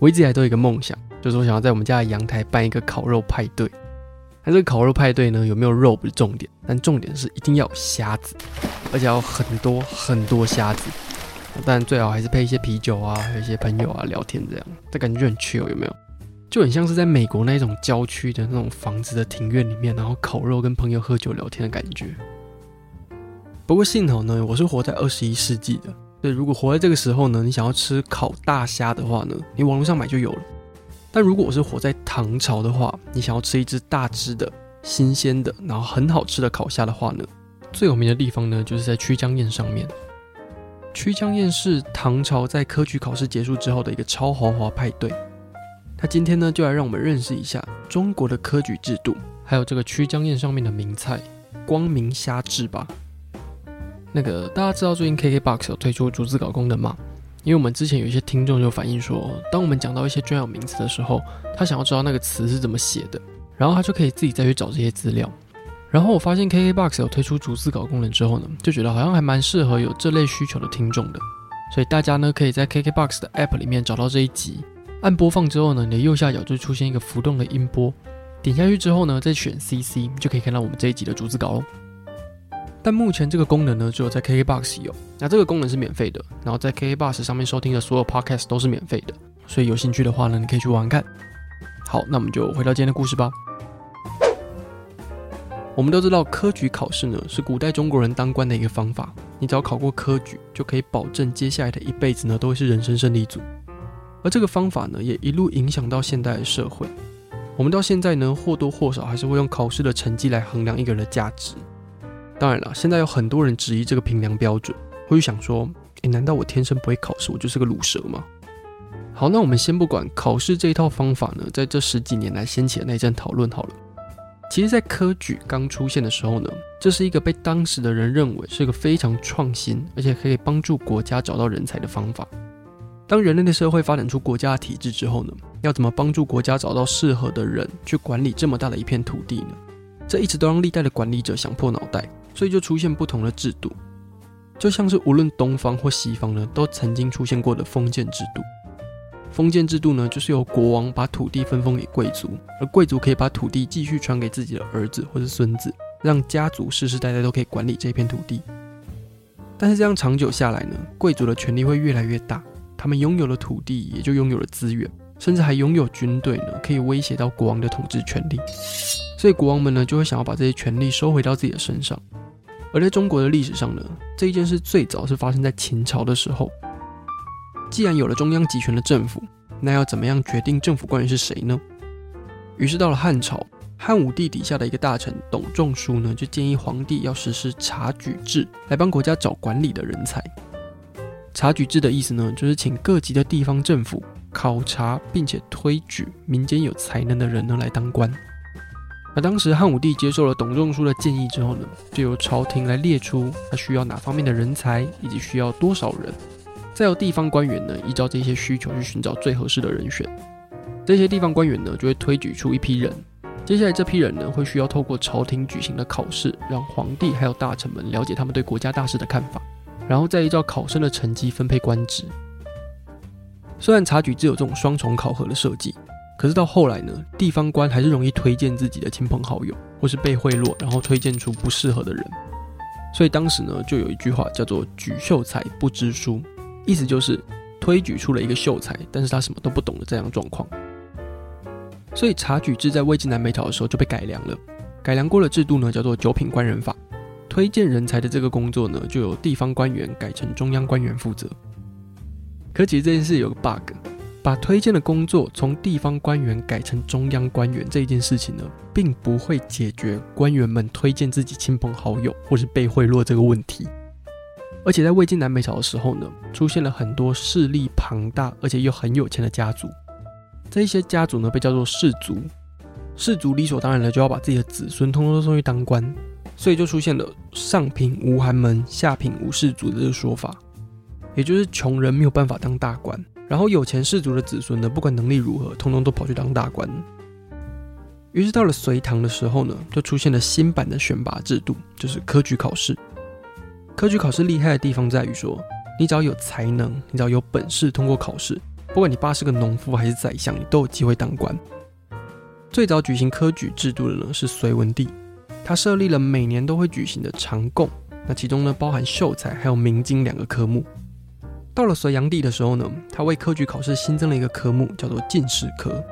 我一直以来都有一个梦想，就是我想要在我们家的阳台办一个烤肉派对。那这个烤肉派对呢，有没有肉不是重点，但重点是一定要有虾子，而且要很多很多虾子。当然最好还是配一些啤酒啊，还有一些朋友啊聊天这样，这感觉就很 chill，有没有？就很像是在美国那种郊区的那种房子的庭院里面，然后烤肉跟朋友喝酒聊天的感觉。不过幸好呢，我是活在二十一世纪的。对，如果活在这个时候呢，你想要吃烤大虾的话呢，你网络上买就有了。但如果我是活在唐朝的话，你想要吃一只大只的、新鲜的，然后很好吃的烤虾的话呢，最有名的地方呢，就是在曲江宴上面。曲江宴是唐朝在科举考试结束之后的一个超豪华派对。那今天呢，就来让我们认识一下中国的科举制度，还有这个曲江宴上面的名菜——光明虾翅吧。那个大家知道最近 KKBOX 有推出逐字稿功能吗？因为我们之前有一些听众就反映说，当我们讲到一些专有名词的时候，他想要知道那个词是怎么写的，然后他就可以自己再去找这些资料。然后我发现 KKBOX 有推出逐字稿功能之后呢，就觉得好像还蛮适合有这类需求的听众的。所以大家呢可以在 KKBOX 的 App 里面找到这一集，按播放之后呢，你的右下角就出现一个浮动的音波，点下去之后呢，再选 CC 就可以看到我们这一集的逐字稿喽。但目前这个功能呢，只有在 KKBOX 有。那这个功能是免费的，然后在 KKBOX 上面收听的所有 Podcast 都是免费的，所以有兴趣的话呢，你可以去玩玩看。好，那我们就回到今天的故事吧。我们都知道科举考试呢，是古代中国人当官的一个方法。你只要考过科举，就可以保证接下来的一辈子呢，都会是人生胜利组。而这个方法呢，也一路影响到现代社会。我们到现在呢，或多或少还是会用考试的成绩来衡量一个人的价值。当然了，现在有很多人质疑这个评量标准，会想说：“诶，难道我天生不会考试，我就是个卤蛇吗？”好，那我们先不管考试这一套方法呢，在这十几年来掀起的那一阵讨论好了。其实，在科举刚出现的时候呢，这是一个被当时的人认为是一个非常创新，而且可以帮助国家找到人才的方法。当人类的社会发展出国家的体制之后呢，要怎么帮助国家找到适合的人去管理这么大的一片土地呢？这一直都让历代的管理者想破脑袋。所以就出现不同的制度，就像是无论东方或西方呢，都曾经出现过的封建制度。封建制度呢，就是由国王把土地分封给贵族，而贵族可以把土地继续传给自己的儿子或是孙子，让家族世世代代都可以管理这片土地。但是这样长久下来呢，贵族的权力会越来越大，他们拥有了土地，也就拥有了资源，甚至还拥有军队呢，可以威胁到国王的统治权力。所以国王们呢，就会想要把这些权力收回到自己的身上。而在中国的历史上呢，这一件事最早是发生在秦朝的时候。既然有了中央集权的政府，那要怎么样决定政府官员是谁呢？于是到了汉朝，汉武帝底下的一个大臣董仲舒呢，就建议皇帝要实施察举制，来帮国家找管理的人才。察举制的意思呢，就是请各级的地方政府考察并且推举民间有才能的人呢来当官。那当时汉武帝接受了董仲舒的建议之后呢，就由朝廷来列出他需要哪方面的人才，以及需要多少人，再由地方官员呢依照这些需求去寻找最合适的人选。这些地方官员呢就会推举出一批人，接下来这批人呢会需要透过朝廷举行的考试，让皇帝还有大臣们了解他们对国家大事的看法，然后再依照考生的成绩分配官职。虽然察举制有这种双重考核的设计。可是到后来呢，地方官还是容易推荐自己的亲朋好友，或是被贿赂，然后推荐出不适合的人。所以当时呢，就有一句话叫做“举秀才不知书”，意思就是推举出了一个秀才，但是他什么都不懂的这样状况。所以察举制在魏晋南北朝的时候就被改良了，改良过的制度呢叫做九品官人法。推荐人才的这个工作呢，就由地方官员改成中央官员负责。可其实这件事有个 bug，把推荐的工作从地方官员改成中央官员这一件事情呢，并不会解决官员们推荐自己亲朋好友或是被贿赂这个问题。而且在魏晋南北朝的时候呢，出现了很多势力庞大而且又很有钱的家族，这一些家族呢被叫做氏族，氏族理所当然的就要把自己的子孙通通送去当官，所以就出现了上品无寒门，下品无士族的这个说法，也就是穷人没有办法当大官，然后有钱氏族的子孙呢，不管能力如何，通通都跑去当大官。于是到了隋唐的时候呢，就出现了新版的选拔制度，就是科举考试。科举考试厉害的地方在于说，你只要有才能，你只要有本事通过考试，不管你爸是个农夫还是宰相，你都有机会当官。最早举行科举制度的呢是隋文帝，他设立了每年都会举行的长贡，那其中呢包含秀才还有明经两个科目。到了隋炀帝的时候呢，他为科举考试新增了一个科目，叫做进士科。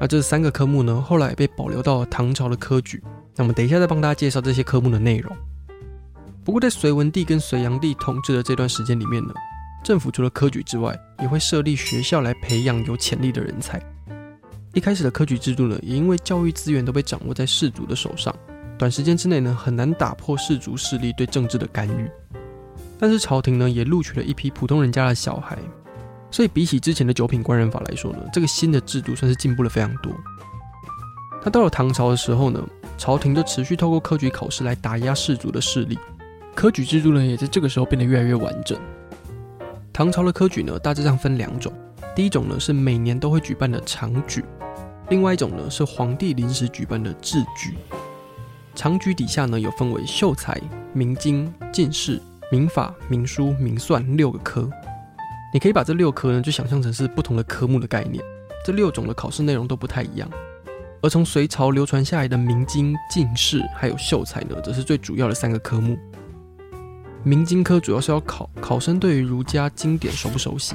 那这三个科目呢，后来被保留到了唐朝的科举。那我们等一下再帮大家介绍这些科目的内容。不过，在隋文帝跟隋炀帝统治的这段时间里面呢，政府除了科举之外，也会设立学校来培养有潜力的人才。一开始的科举制度呢，也因为教育资源都被掌握在士族的手上，短时间之内呢，很难打破士族势力对政治的干预。但是朝廷呢，也录取了一批普通人家的小孩，所以比起之前的九品官人法来说呢，这个新的制度算是进步了非常多。那到了唐朝的时候呢，朝廷就持续透过科举考试来打压士族的势力。科举制度呢，也在这个时候变得越来越完整。唐朝的科举呢，大致上分两种，第一种呢是每年都会举办的长举，另外一种呢是皇帝临时举办的制举。长举底下呢，有分为秀才、明经、进士、民法、民书、民算六个科。你可以把这六科呢，就想象成是不同的科目的概念。这六种的考试内容都不太一样。而从隋朝流传下来的明经、进士还有秀才呢，则是最主要的三个科目。明经科主要是要考考生对于儒家经典熟不熟悉，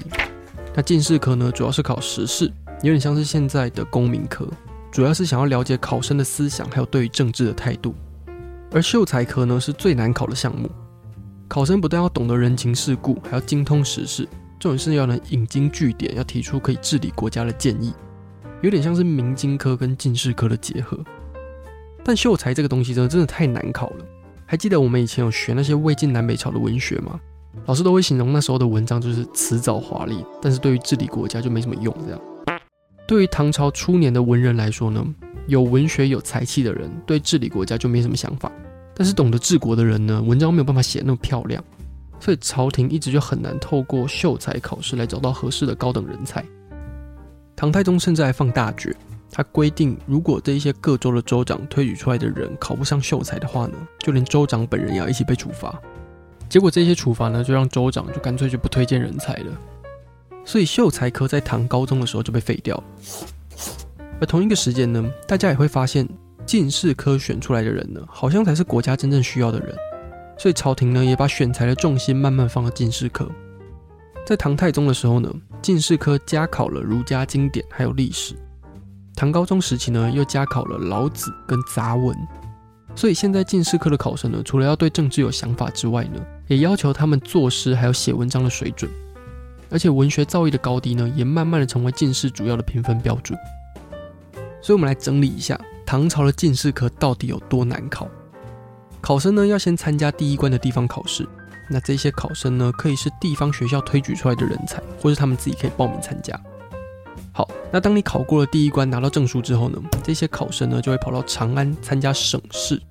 那进士科呢，主要是考时事，有点像是现在的公民科，主要是想要了解考生的思想还有对于政治的态度。而秀才科呢，是最难考的项目，考生不但要懂得人情世故，还要精通时事，重点是要能引经据典，要提出可以治理国家的建议，有点像是明经科跟进士科的结合。但秀才这个东西真的真的太难考了。还记得我们以前有学那些魏晋南北朝的文学吗？老师都会形容那时候的文章就是辞藻华丽，但是对于治理国家就没什么用。这样，对于唐朝初年的文人来说呢，有文学有才气的人对治理国家就没什么想法，但是懂得治国的人呢，文章没有办法写那么漂亮，所以朝廷一直就很难透过秀才考试来找到合适的高等人才。唐太宗甚至还放大决。他规定，如果这一些各州的州长推举出来的人考不上秀才的话呢，就连州长本人也要一起被处罚。结果这些处罚呢，就让州长就干脆就不推荐人才了。所以秀才科在唐高宗的时候就被废掉了。而同一个时间呢，大家也会发现进士科选出来的人呢，好像才是国家真正需要的人。所以朝廷呢，也把选才的重心慢慢放到进士科。在唐太宗的时候呢，进士科加考了儒家经典还有历史。唐高宗时期呢，又加考了老子跟杂文，所以现在进士科的考生呢，除了要对政治有想法之外呢，也要求他们作诗还有写文章的水准，而且文学造诣的高低呢，也慢慢的成为进士主要的评分标准。所以，我们来整理一下唐朝的进士科到底有多难考。考生呢，要先参加第一关的地方考试，那这些考生呢，可以是地方学校推举出来的人才，或是他们自己可以报名参加。好，那当你考过了第一关，拿到证书之后呢，这些考生呢就会跑到长安参加省试。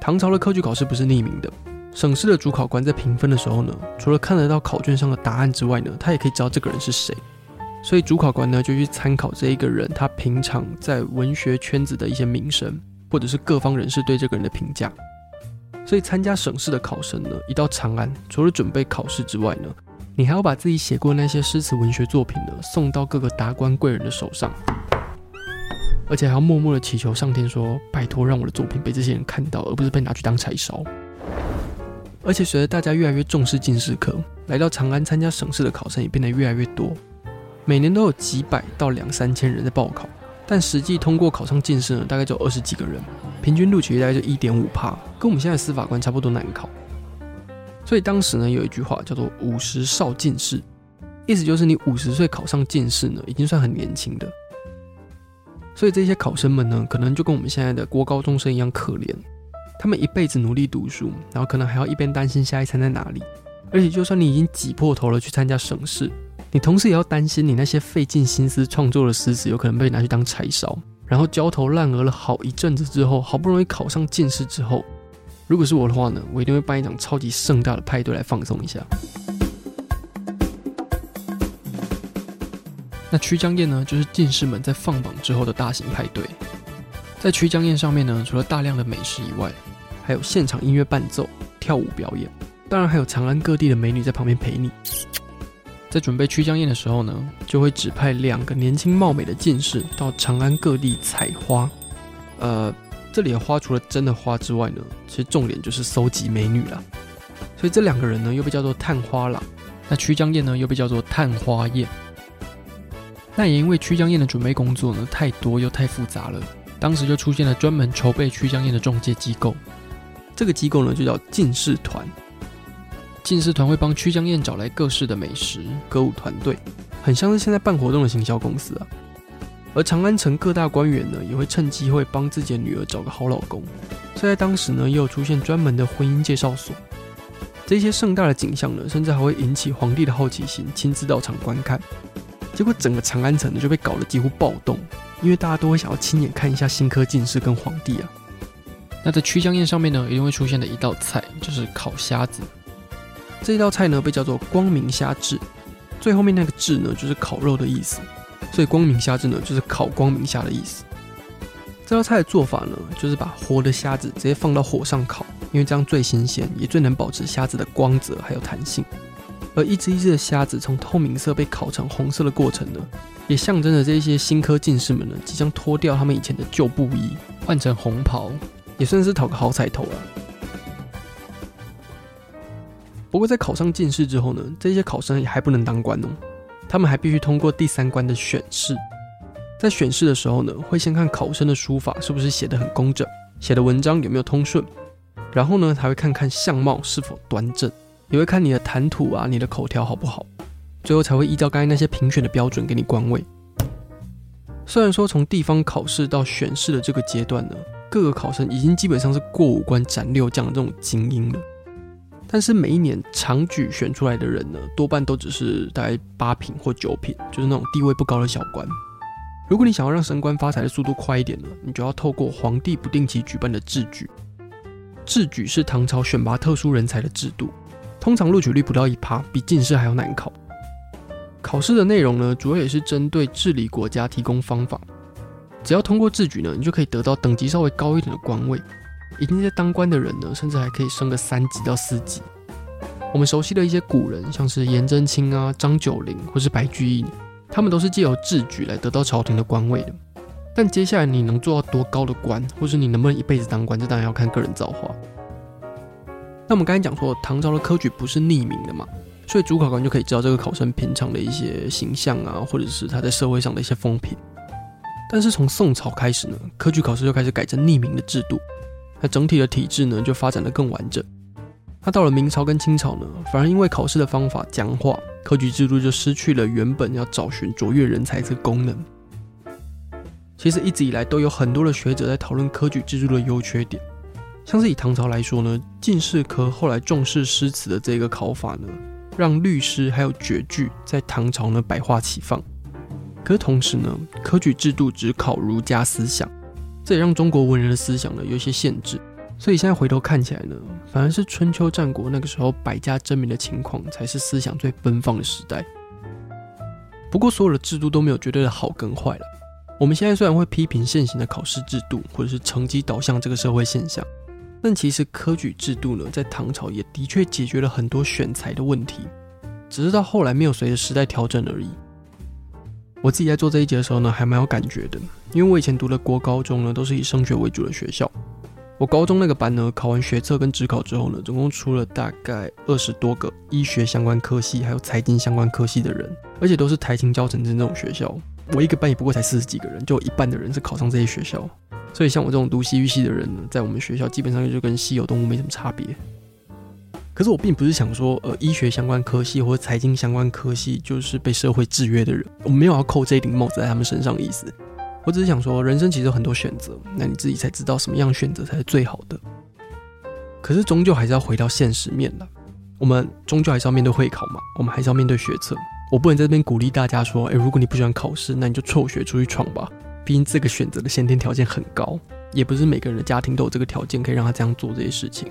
唐朝的科举考试不是匿名的，省试的主考官在评分的时候呢，除了看得到考卷上的答案之外呢，他也可以知道这个人是谁。所以主考官呢就去参考这一个人他平常在文学圈子的一些名声，或者是各方人士对这个人的评价。所以参加省试的考生呢，一到长安，除了准备考试之外呢，你还要把自己写过那些诗词文学作品呢，送到各个达官贵人的手上，而且还要默默的祈求上天说：“拜托，让我的作品被这些人看到，而不是被拿去当柴烧。”而且随着大家越来越重视进士科，来到长安参加省试的考生也变得越来越多，每年都有几百到两三千人在报考，但实际通过考上进士呢，大概只有二十几个人。平均录取率大概就一点五趴，跟我们现在司法官差不多难考。所以当时呢，有一句话叫做“五十少进士”，意思就是你五十岁考上进士呢，已经算很年轻的。所以这些考生们呢，可能就跟我们现在的国高中生一样可怜，他们一辈子努力读书，然后可能还要一边担心下一餐在哪里，而且就算你已经挤破头了去参加省试，你同时也要担心你那些费尽心思创作的诗词有可能被拿去当柴烧，然后焦头烂额了好一阵子之后，好不容易考上进士之后，如果是我的话呢，我一定会办一场超级盛大的派对来放松一下。那曲江宴呢，就是进士们在放榜之后的大型派对。在曲江宴上面呢，除了大量的美食以外，还有现场音乐伴奏、跳舞表演，当然还有长安各地的美女在旁边陪你。在准备曲江宴的时候呢，就会指派两个年轻貌美的进士到长安各地采花。呃，这里的花除了真的花之外呢，其实重点就是搜集美女了。所以这两个人呢，又被叫做探花郎。那曲江宴呢，又被叫做探花宴。那也因为曲江宴的准备工作呢，太多又太复杂了，当时就出现了专门筹备曲江宴的中介机构，这个机构呢就叫进士团。进士团会帮曲江宴找来各式的美食、歌舞团队，很像是现在办活动的行销公司啊。而长安城各大官员呢，也会趁机会帮自己的女儿找个好老公，所以在当时呢，也有出现专门的婚姻介绍所。这些盛大的景象呢，甚至还会引起皇帝的好奇心，亲自到场观看。结果整个长安城呢就被搞得几乎暴动，因为大家都会想要亲眼看一下新科进士跟皇帝啊。那在曲江宴上面呢，一定会出现的一道菜就是烤虾子。这一道菜呢被叫做光明虾炙，最后面那个炙呢就是烤肉的意思，所以光明虾炙呢就是烤光明虾的意思。这道菜的做法呢就是把活的虾子直接放到火上烤，因为这样最新鲜，也最能保持虾子的光泽还有弹性。而一只一只的虾子从透明色被烤成红色的过程呢，也象征着这些新科进士们呢即将脱掉他们以前的旧布衣，换成红袍，也算是讨个好彩头了。不过在考上进士之后呢，这些考生也还不能当官哦，他们还必须通过第三关的选试。在选试的时候呢，会先看考生的书法是不是写得很工整，写的文章有没有通顺，然后呢，才会看看相貌是否端正。也会看你的谈吐啊，你的口条好不好，最后才会依照刚才那些评选的标准给你官位。虽然说从地方考试到选试的这个阶段呢，各个考生已经基本上是过五关斩六将的这种精英了，但是每一年常举选出来的人呢，多半都只是大概八品或九品，就是那种地位不高的小官。如果你想要让升官发财的速度快一点呢，你就要透过皇帝不定期举办的制举。制举是唐朝选拔特殊人才的制度。通常录取率不到一趴，比进士还要难考。考试的内容呢，主要也是针对治理国家提供方法。只要通过制举呢，你就可以得到等级稍微高一点的官位。已经在当官的人呢，甚至还可以升个三级到四级。我们熟悉的一些古人，像是颜真卿啊、张九龄或是白居易，他们都是借由制举来得到朝廷的官位的。但接下来你能做到多高的官，或是你能不能一辈子当官，这当然要看个人造化。那我们刚才讲说，唐朝的科举不是匿名的嘛，所以主考官就可以知道这个考生平常的一些形象啊，或者是他在社会上的一些风评。但是从宋朝开始呢，科举考试就开始改成匿名的制度，那整体的体制呢就发展得更完整。那到了明朝跟清朝呢，反而因为考试的方法僵化，科举制度就失去了原本要找寻卓越人才这个功能。其实一直以来都有很多的学者在讨论科举制度的优缺点。像是以唐朝来说呢，进士科后来重视诗词的这个考法呢，让律诗还有绝句在唐朝呢百花齐放。可是同时呢，科举制度只考儒家思想，这也让中国文人的思想呢有一些限制。所以现在回头看起来呢，反而是春秋战国那个时候百家争鸣的情况，才是思想最奔放的时代。不过所有的制度都没有绝对的好跟坏了。我们现在虽然会批评现行的考试制度或者是成绩导向这个社会现象。但其实科举制度呢，在唐朝也的确解决了很多选才的问题，只是到后来没有随着时代调整而已。我自己在做这一节的时候呢，还蛮有感觉的，因为我以前读的国高中呢，都是以升学为主的学校。我高中那个班呢，考完学测跟职考之后呢，总共出了大概二十多个医学相关科系，还有财经相关科系的人，而且都是台清交成这种学校。我一个班也不过才四十几个人，就有一半的人是考上这些学校。所以像我这种读西域系的人呢，在我们学校基本上就跟稀有动物没什么差别。可是我并不是想说，呃，医学相关科系或者财经相关科系就是被社会制约的人，我没有要扣这顶帽子在他们身上的意思。我只是想说，人生其实有很多选择，那你自己才知道什么样选择才是最好的。可是终究还是要回到现实面的，我们终究还是要面对会考嘛，我们还是要面对学测。我不能在这边鼓励大家说，诶，如果你不喜欢考试，那你就辍学出去闯吧。毕竟这个选择的先天条件很高，也不是每个人的家庭都有这个条件可以让他这样做这些事情。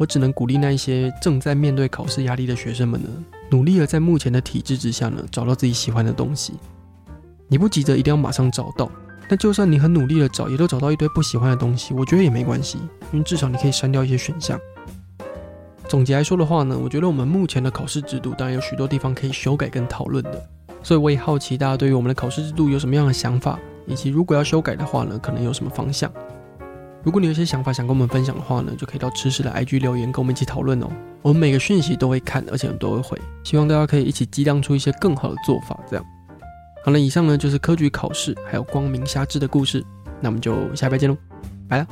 我只能鼓励那一些正在面对考试压力的学生们呢，努力的在目前的体制之下呢，找到自己喜欢的东西。你不急着一定要马上找到，但就算你很努力的找，也都找到一堆不喜欢的东西，我觉得也没关系，因为至少你可以删掉一些选项。总结来说的话呢，我觉得我们目前的考试制度当然有许多地方可以修改跟讨论的，所以我也好奇大家对于我们的考试制度有什么样的想法，以及如果要修改的话呢，可能有什么方向。如果你有些想法想跟我们分享的话呢，就可以到吃史的 IG 留言跟我们一起讨论哦。我们每个讯息都会看，而且都会回。希望大家可以一起激荡出一些更好的做法。这样，好了，以上呢就是科举考试还有光明瞎支的故事。那我们就下礼拜见喽，拜了。